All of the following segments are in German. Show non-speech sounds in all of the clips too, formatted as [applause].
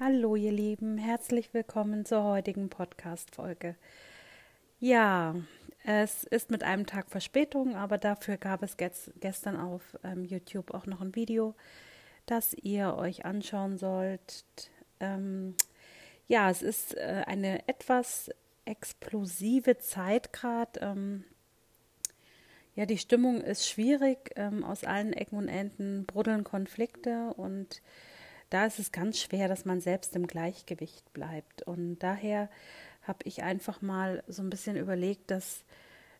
Hallo ihr Lieben, herzlich willkommen zur heutigen Podcast-Folge. Ja, es ist mit einem Tag Verspätung, aber dafür gab es gestern auf ähm, YouTube auch noch ein Video, das ihr euch anschauen sollt. Ähm, ja, es ist äh, eine etwas explosive Zeit gerade. Ähm, ja, die Stimmung ist schwierig. Ähm, aus allen Ecken und Enden bruddeln Konflikte und da ist es ganz schwer, dass man selbst im Gleichgewicht bleibt. Und daher habe ich einfach mal so ein bisschen überlegt, dass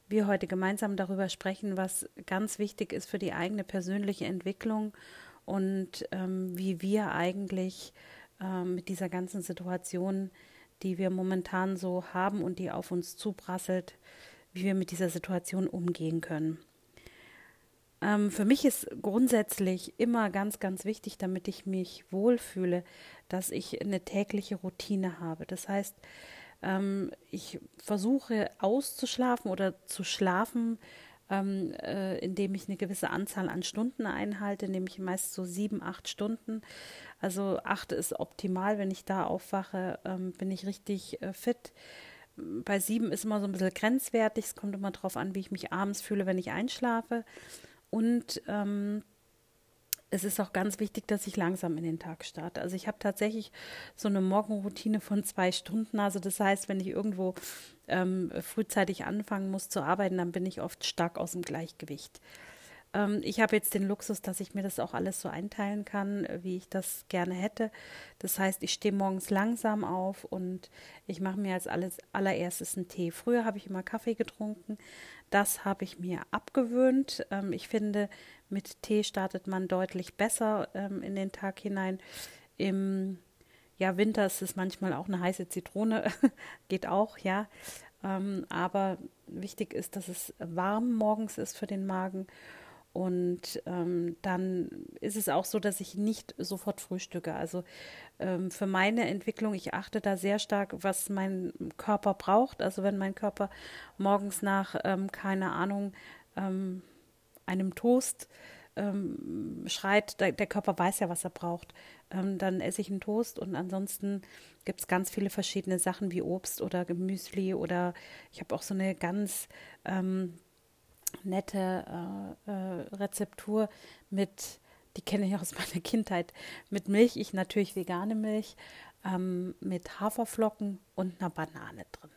wir heute gemeinsam darüber sprechen, was ganz wichtig ist für die eigene persönliche Entwicklung und ähm, wie wir eigentlich ähm, mit dieser ganzen Situation, die wir momentan so haben und die auf uns zuprasselt, wie wir mit dieser Situation umgehen können. Ähm, für mich ist grundsätzlich immer ganz, ganz wichtig, damit ich mich wohlfühle, dass ich eine tägliche Routine habe. Das heißt, ähm, ich versuche auszuschlafen oder zu schlafen, ähm, äh, indem ich eine gewisse Anzahl an Stunden einhalte, nämlich meist so sieben, acht Stunden. Also acht ist optimal, wenn ich da aufwache, ähm, bin ich richtig äh, fit. Bei sieben ist immer so ein bisschen grenzwertig. Es kommt immer darauf an, wie ich mich abends fühle, wenn ich einschlafe. Und ähm, es ist auch ganz wichtig, dass ich langsam in den Tag starte. Also ich habe tatsächlich so eine Morgenroutine von zwei Stunden. Also das heißt, wenn ich irgendwo ähm, frühzeitig anfangen muss zu arbeiten, dann bin ich oft stark aus dem Gleichgewicht. Ähm, ich habe jetzt den Luxus, dass ich mir das auch alles so einteilen kann, wie ich das gerne hätte. Das heißt, ich stehe morgens langsam auf und ich mache mir als alles, allererstes einen Tee. Früher habe ich immer Kaffee getrunken. Das habe ich mir abgewöhnt. Ähm, ich finde, mit Tee startet man deutlich besser ähm, in den Tag hinein. Im ja, Winter ist es manchmal auch eine heiße Zitrone, [laughs] geht auch, ja. Ähm, aber wichtig ist, dass es warm morgens ist für den Magen und ähm, dann ist es auch so, dass ich nicht sofort frühstücke. Also ähm, für meine Entwicklung, ich achte da sehr stark, was mein Körper braucht. Also wenn mein Körper morgens nach, ähm, keine Ahnung, ähm, einem Toast ähm, schreit, der, der, Körper weiß ja, was er braucht, ähm, dann esse ich einen Toast und ansonsten gibt es ganz viele verschiedene Sachen wie Obst oder Gemüsli oder ich habe auch so eine ganz nette äh, äh, Rezeptur mit, die kenne ich aus [laughs] meiner Kindheit, mit Milch, ich natürlich vegane Milch, ähm, mit Haferflocken und einer Banane drin.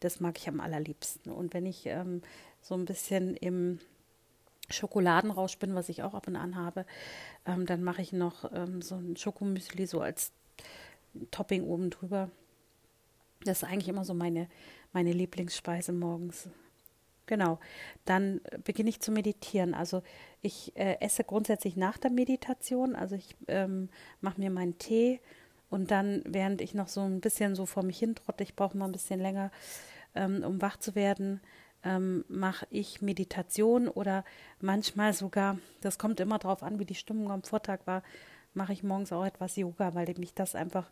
Das mag ich am allerliebsten. Und wenn ich ähm, so ein bisschen im Schokoladenrausch bin, was ich auch ab und an habe, ähm, dann mache ich noch ähm, so ein Schokomüsli so als Topping oben drüber. Das ist eigentlich immer so meine, meine Lieblingsspeise morgens. Genau. Dann beginne ich zu meditieren. Also ich äh, esse grundsätzlich nach der Meditation. Also ich ähm, mache mir meinen Tee und dann, während ich noch so ein bisschen so vor mich hin trotte, ich brauche mal ein bisschen länger, ähm, um wach zu werden, ähm, mache ich Meditation oder manchmal sogar, das kommt immer darauf an, wie die Stimmung am Vortag war, mache ich morgens auch etwas Yoga, weil mich das einfach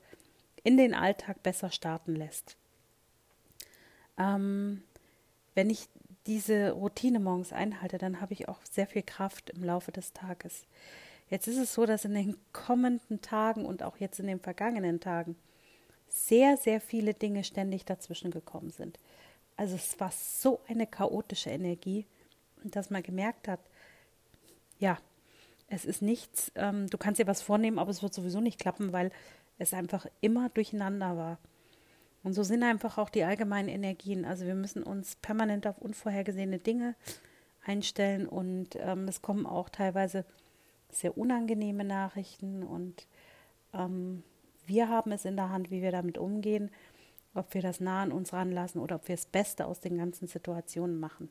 in den Alltag besser starten lässt. Ähm, wenn ich diese Routine morgens einhalte, dann habe ich auch sehr viel Kraft im Laufe des Tages. Jetzt ist es so, dass in den kommenden Tagen und auch jetzt in den vergangenen Tagen sehr, sehr viele Dinge ständig dazwischen gekommen sind. Also es war so eine chaotische Energie, dass man gemerkt hat, ja, es ist nichts, ähm, du kannst dir was vornehmen, aber es wird sowieso nicht klappen, weil es einfach immer durcheinander war. Und so sind einfach auch die allgemeinen Energien. Also wir müssen uns permanent auf unvorhergesehene Dinge einstellen und ähm, es kommen auch teilweise sehr unangenehme Nachrichten und ähm, wir haben es in der Hand, wie wir damit umgehen, ob wir das nah an uns ranlassen oder ob wir das Beste aus den ganzen Situationen machen.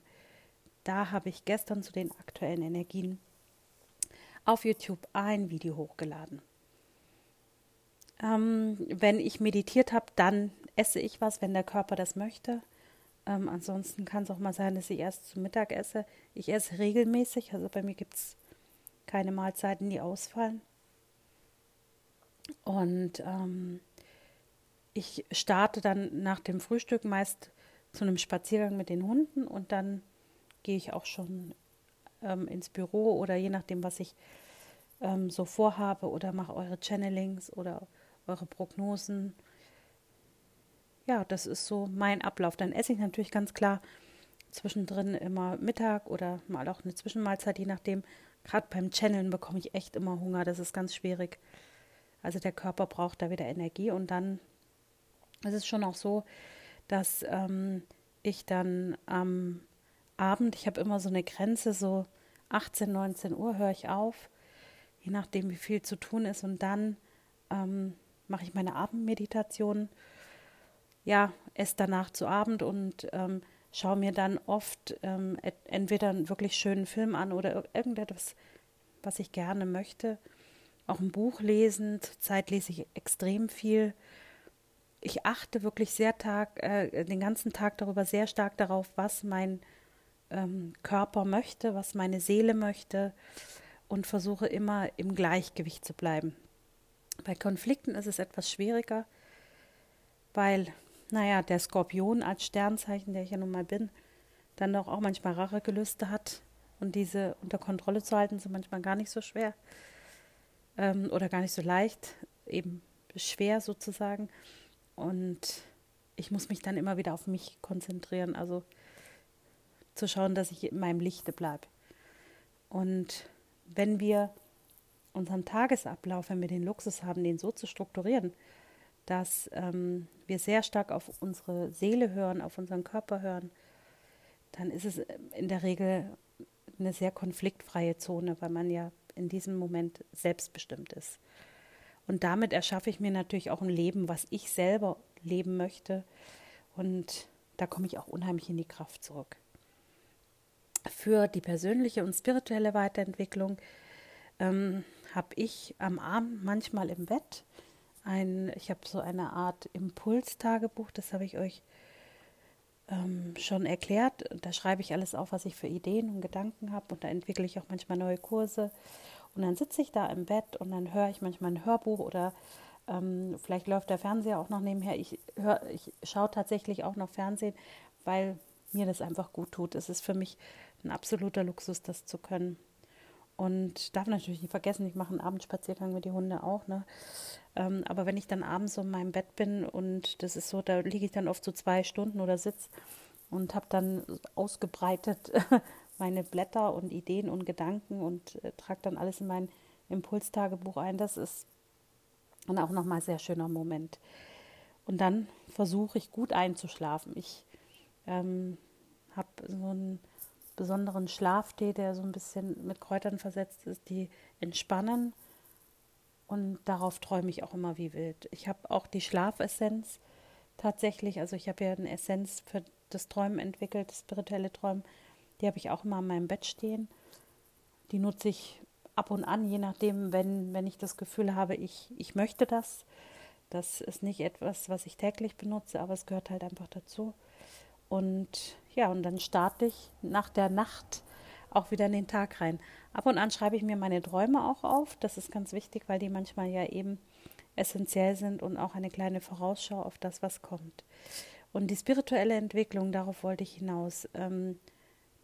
Da habe ich gestern zu den aktuellen Energien auf YouTube ein Video hochgeladen. Ähm, wenn ich meditiert habe, dann esse ich was, wenn der Körper das möchte. Ähm, ansonsten kann es auch mal sein, dass ich erst zu Mittag esse. Ich esse regelmäßig, also bei mir gibt es keine Mahlzeiten, die ausfallen. Und ähm, ich starte dann nach dem Frühstück meist zu einem Spaziergang mit den Hunden und dann gehe ich auch schon ähm, ins Büro oder je nachdem, was ich ähm, so vorhabe oder mache eure Channelings oder eure Prognosen. Ja, das ist so mein Ablauf. Dann esse ich natürlich ganz klar zwischendrin immer Mittag oder mal auch eine Zwischenmahlzeit, je nachdem. Gerade beim Channeln bekomme ich echt immer Hunger. Das ist ganz schwierig. Also der Körper braucht da wieder Energie und dann ist es schon auch so, dass ähm, ich dann am Abend, ich habe immer so eine Grenze, so 18, 19 Uhr höre ich auf, je nachdem, wie viel zu tun ist. Und dann ähm, mache ich meine Abendmeditation. Ja, esse danach zu Abend und ähm, schaue mir dann oft ähm, entweder einen wirklich schönen Film an oder irgendetwas, was ich gerne möchte. Auch ein Buch lesen. Zurzeit lese ich extrem viel. Ich achte wirklich sehr Tag, äh, den ganzen Tag darüber sehr stark darauf, was mein ähm, Körper möchte, was meine Seele möchte und versuche immer im Gleichgewicht zu bleiben. Bei Konflikten ist es etwas schwieriger, weil, naja, der Skorpion als Sternzeichen, der ich ja nun mal bin, dann doch auch manchmal Rachegelüste hat und diese unter Kontrolle zu halten, sind manchmal gar nicht so schwer ähm, oder gar nicht so leicht, eben schwer sozusagen. Und ich muss mich dann immer wieder auf mich konzentrieren, also zu schauen, dass ich in meinem Lichte bleibe. Und wenn wir unseren Tagesablauf, wenn wir den Luxus haben, den so zu strukturieren, dass ähm, wir sehr stark auf unsere Seele hören, auf unseren Körper hören, dann ist es in der Regel eine sehr konfliktfreie Zone, weil man ja in diesem Moment selbstbestimmt ist. Und damit erschaffe ich mir natürlich auch ein Leben, was ich selber leben möchte. Und da komme ich auch unheimlich in die Kraft zurück. Für die persönliche und spirituelle Weiterentwicklung ähm, habe ich am Abend manchmal im Bett ein, ich habe so eine Art Impulstagebuch, das habe ich euch ähm, schon erklärt. Da schreibe ich alles auf, was ich für Ideen und Gedanken habe und da entwickle ich auch manchmal neue Kurse. Und dann sitze ich da im Bett und dann höre ich manchmal ein Hörbuch oder ähm, vielleicht läuft der Fernseher auch noch nebenher. Ich, hör, ich schaue tatsächlich auch noch Fernsehen, weil mir das einfach gut tut. Es ist für mich ein absoluter Luxus, das zu können. Und darf natürlich nicht vergessen, ich mache einen Abendspaziergang mit den Hunden auch. Ne? Ähm, aber wenn ich dann abends so in meinem Bett bin und das ist so, da liege ich dann oft so zwei Stunden oder sitz und habe dann ausgebreitet [laughs] meine Blätter und Ideen und Gedanken und äh, trage dann alles in mein Impulstagebuch ein. Das ist dann auch nochmal ein sehr schöner Moment. Und dann versuche ich gut einzuschlafen. Ich ähm, habe so einen besonderen Schlaftee, der so ein bisschen mit Kräutern versetzt ist, die entspannen. Und darauf träume ich auch immer wie wild. Ich habe auch die Schlafessenz tatsächlich, also ich habe ja eine Essenz für das Träumen entwickelt, das spirituelle Träumen. Die habe ich auch immer an meinem Bett stehen. Die nutze ich ab und an, je nachdem, wenn, wenn ich das Gefühl habe, ich, ich möchte das. Das ist nicht etwas, was ich täglich benutze, aber es gehört halt einfach dazu. Und ja, und dann starte ich nach der Nacht auch wieder in den Tag rein. Ab und an schreibe ich mir meine Träume auch auf. Das ist ganz wichtig, weil die manchmal ja eben essentiell sind und auch eine kleine Vorausschau auf das, was kommt. Und die spirituelle Entwicklung, darauf wollte ich hinaus. Ähm,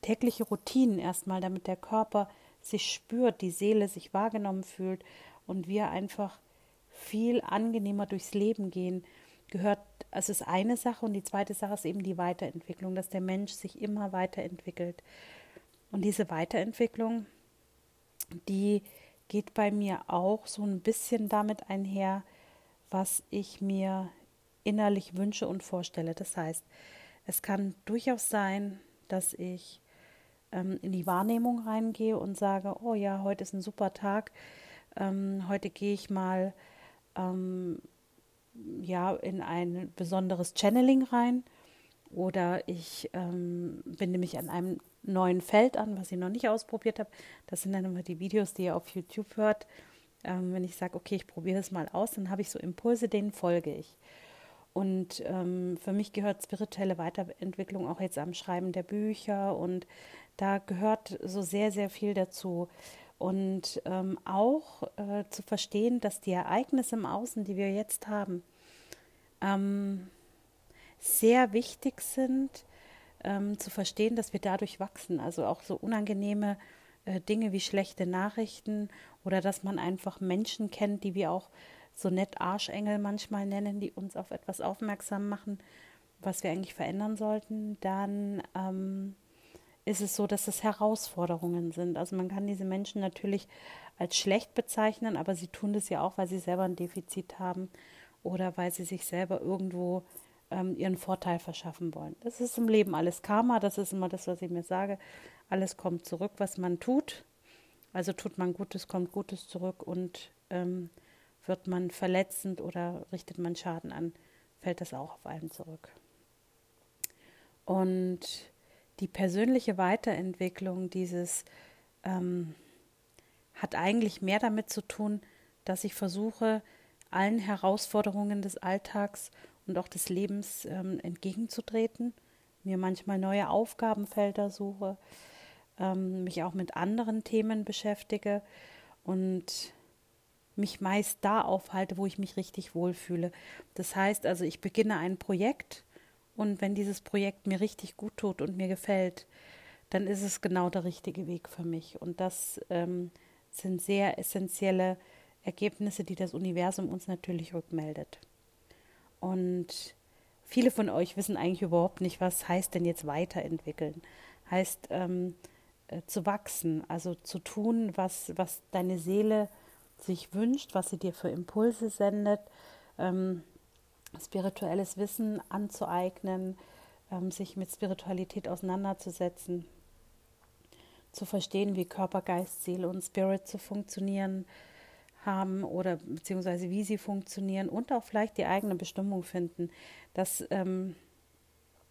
tägliche Routinen erstmal, damit der Körper sich spürt, die Seele sich wahrgenommen fühlt und wir einfach viel angenehmer durchs Leben gehen gehört, also ist eine Sache und die zweite Sache ist eben die Weiterentwicklung, dass der Mensch sich immer weiterentwickelt. Und diese Weiterentwicklung, die geht bei mir auch so ein bisschen damit einher, was ich mir innerlich wünsche und vorstelle. Das heißt, es kann durchaus sein, dass ich ähm, in die Wahrnehmung reingehe und sage, oh ja, heute ist ein super Tag, ähm, heute gehe ich mal ähm, ja in ein besonderes Channeling rein oder ich ähm, binde mich an einem neuen Feld an, was ich noch nicht ausprobiert habe. Das sind dann immer die Videos, die ihr auf YouTube hört. Ähm, wenn ich sage, okay, ich probiere das mal aus, dann habe ich so Impulse, denen folge ich. Und ähm, für mich gehört spirituelle Weiterentwicklung auch jetzt am Schreiben der Bücher und da gehört so sehr, sehr viel dazu. Und ähm, auch äh, zu verstehen, dass die Ereignisse im Außen, die wir jetzt haben, ähm, sehr wichtig sind, ähm, zu verstehen, dass wir dadurch wachsen. Also auch so unangenehme äh, Dinge wie schlechte Nachrichten oder dass man einfach Menschen kennt, die wir auch so nett Arschengel manchmal nennen, die uns auf etwas aufmerksam machen, was wir eigentlich verändern sollten, dann ähm, ist es so, dass es Herausforderungen sind. Also man kann diese Menschen natürlich als schlecht bezeichnen, aber sie tun das ja auch, weil sie selber ein Defizit haben oder weil sie sich selber irgendwo ähm, ihren Vorteil verschaffen wollen. Das ist im Leben alles Karma, das ist immer das, was ich mir sage. Alles kommt zurück, was man tut. Also tut man Gutes, kommt Gutes zurück und ähm, wird man verletzend oder richtet man Schaden an, fällt das auch auf einen zurück. Und die persönliche Weiterentwicklung dieses ähm, hat eigentlich mehr damit zu tun, dass ich versuche, allen Herausforderungen des Alltags und auch des Lebens ähm, entgegenzutreten, mir manchmal neue Aufgabenfelder suche, ähm, mich auch mit anderen Themen beschäftige und mich meist da aufhalte, wo ich mich richtig wohlfühle. Das heißt also, ich beginne ein Projekt und wenn dieses Projekt mir richtig gut tut und mir gefällt, dann ist es genau der richtige Weg für mich. Und das ähm, sind sehr essentielle Ergebnisse, die das Universum uns natürlich rückmeldet. Und viele von euch wissen eigentlich überhaupt nicht, was heißt denn jetzt weiterentwickeln. Heißt ähm, äh, zu wachsen, also zu tun, was, was deine Seele sich wünscht, was sie dir für Impulse sendet, ähm, spirituelles Wissen anzueignen, ähm, sich mit Spiritualität auseinanderzusetzen, zu verstehen, wie Körper, Geist, Seele und Spirit zu funktionieren haben oder beziehungsweise wie sie funktionieren und auch vielleicht die eigene Bestimmung finden. Das ähm,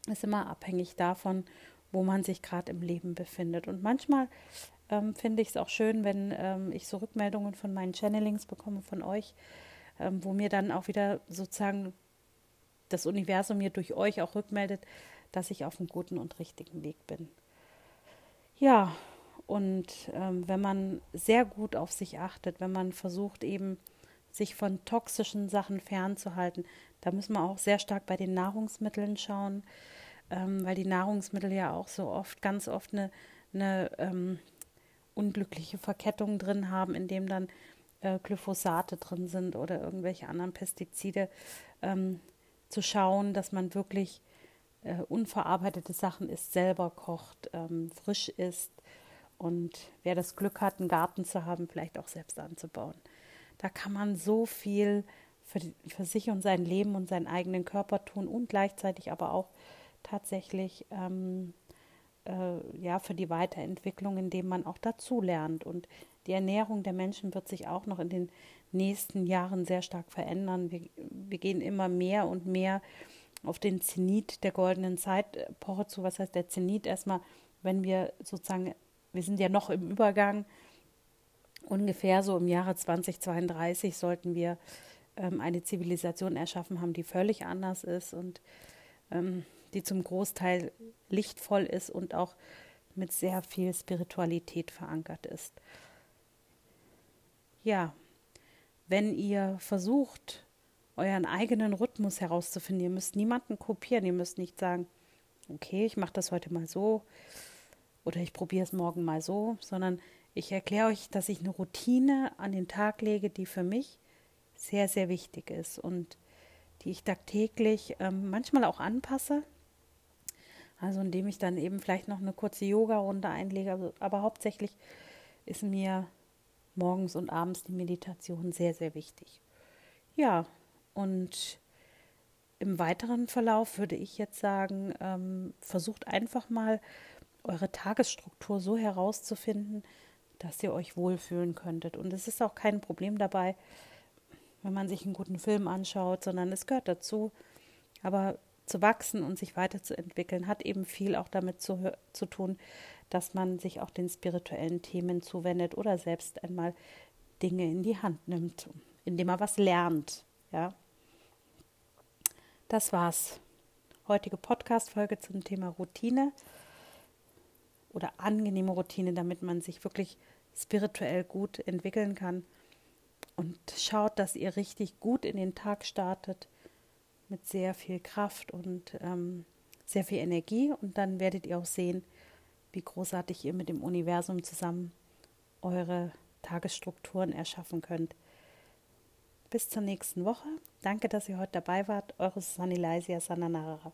ist immer abhängig davon, wo man sich gerade im Leben befindet. Und manchmal ähm, finde ich es auch schön, wenn ähm, ich so Rückmeldungen von meinen Channelings bekomme von euch, ähm, wo mir dann auch wieder sozusagen das Universum mir durch euch auch rückmeldet, dass ich auf einem guten und richtigen Weg bin. Ja, und ähm, wenn man sehr gut auf sich achtet, wenn man versucht eben sich von toxischen Sachen fernzuhalten, da müssen wir auch sehr stark bei den Nahrungsmitteln schauen, ähm, weil die Nahrungsmittel ja auch so oft, ganz oft eine, eine ähm, unglückliche Verkettung drin haben, in dem dann äh, Glyphosate drin sind oder irgendwelche anderen Pestizide, ähm, zu schauen, dass man wirklich äh, unverarbeitete Sachen isst, selber kocht, ähm, frisch isst und wer das Glück hat, einen Garten zu haben, vielleicht auch selbst anzubauen. Da kann man so viel für, für sich und sein Leben und seinen eigenen Körper tun und gleichzeitig aber auch tatsächlich ähm, äh, ja für die Weiterentwicklung, indem man auch dazu lernt. Und die Ernährung der Menschen wird sich auch noch in den nächsten Jahren sehr stark verändern. Wir, wir gehen immer mehr und mehr auf den Zenit der goldenen Zeitpoche zu. Was heißt der Zenit? Erstmal, wenn wir sozusagen, wir sind ja noch im Übergang, ungefähr so im Jahre 2032 sollten wir ähm, eine Zivilisation erschaffen haben, die völlig anders ist und ähm, die zum Großteil lichtvoll ist und auch mit sehr viel Spiritualität verankert ist. Ja, wenn ihr versucht, euren eigenen Rhythmus herauszufinden, ihr müsst niemanden kopieren, ihr müsst nicht sagen, okay, ich mache das heute mal so oder ich probiere es morgen mal so, sondern ich erkläre euch, dass ich eine Routine an den Tag lege, die für mich sehr, sehr wichtig ist und die ich tagtäglich ähm, manchmal auch anpasse. Also indem ich dann eben vielleicht noch eine kurze Yoga-Runde einlege, aber, aber hauptsächlich ist mir morgens und abends die Meditation sehr, sehr wichtig. Ja, und im weiteren Verlauf würde ich jetzt sagen, ähm, versucht einfach mal eure Tagesstruktur so herauszufinden, dass ihr euch wohlfühlen könntet. Und es ist auch kein Problem dabei, wenn man sich einen guten Film anschaut, sondern es gehört dazu. Aber zu wachsen und sich weiterzuentwickeln hat eben viel auch damit zu, zu tun, dass man sich auch den spirituellen Themen zuwendet oder selbst einmal Dinge in die Hand nimmt, indem man was lernt. Ja. Das war's. Heutige Podcast-Folge zum Thema Routine oder angenehme Routine, damit man sich wirklich spirituell gut entwickeln kann. Und schaut, dass ihr richtig gut in den Tag startet mit sehr viel Kraft und ähm, sehr viel Energie. Und dann werdet ihr auch sehen, wie großartig ihr mit dem Universum zusammen eure Tagesstrukturen erschaffen könnt. bis zur nächsten Woche. Danke, dass ihr heute dabei wart. Eure Susanne Leisia Sananara.